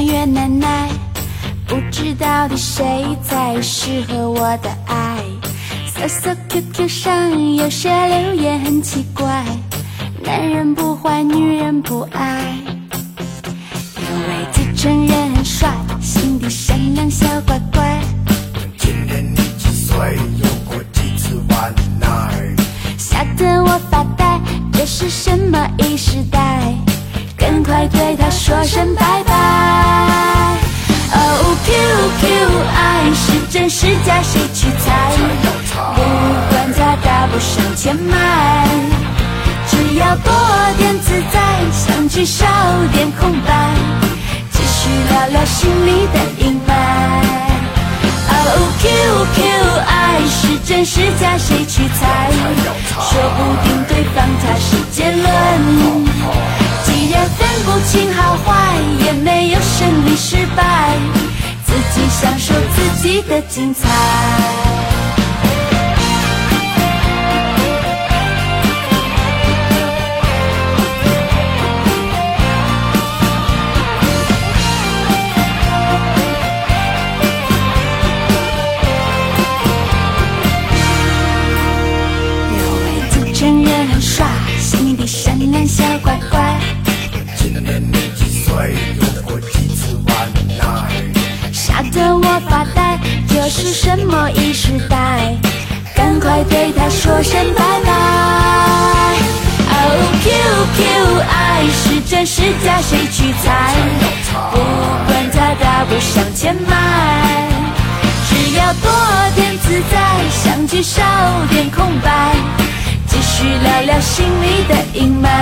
爷奶奶，不知到底谁才适合我的爱。搜搜 QQ 上有些留言很奇怪，男人不坏，女人不爱。真是假，谁去猜？不管它大不上千迈，只要多点自在，相聚少点空白，继续聊聊心里的阴霾。哦，QQ，爱是真是假，谁去猜？说不定对方他是结论。既然分不清好坏，也没有胜利失败，自己享受己的精彩。人很帅，心地善良小乖乖。是什么异时代？赶快对他说声拜拜。哦，QQ，爱是真是假，谁去猜？不管它大不上千迈，只要多点自在，相聚少点空白，继续聊聊心里的阴霾。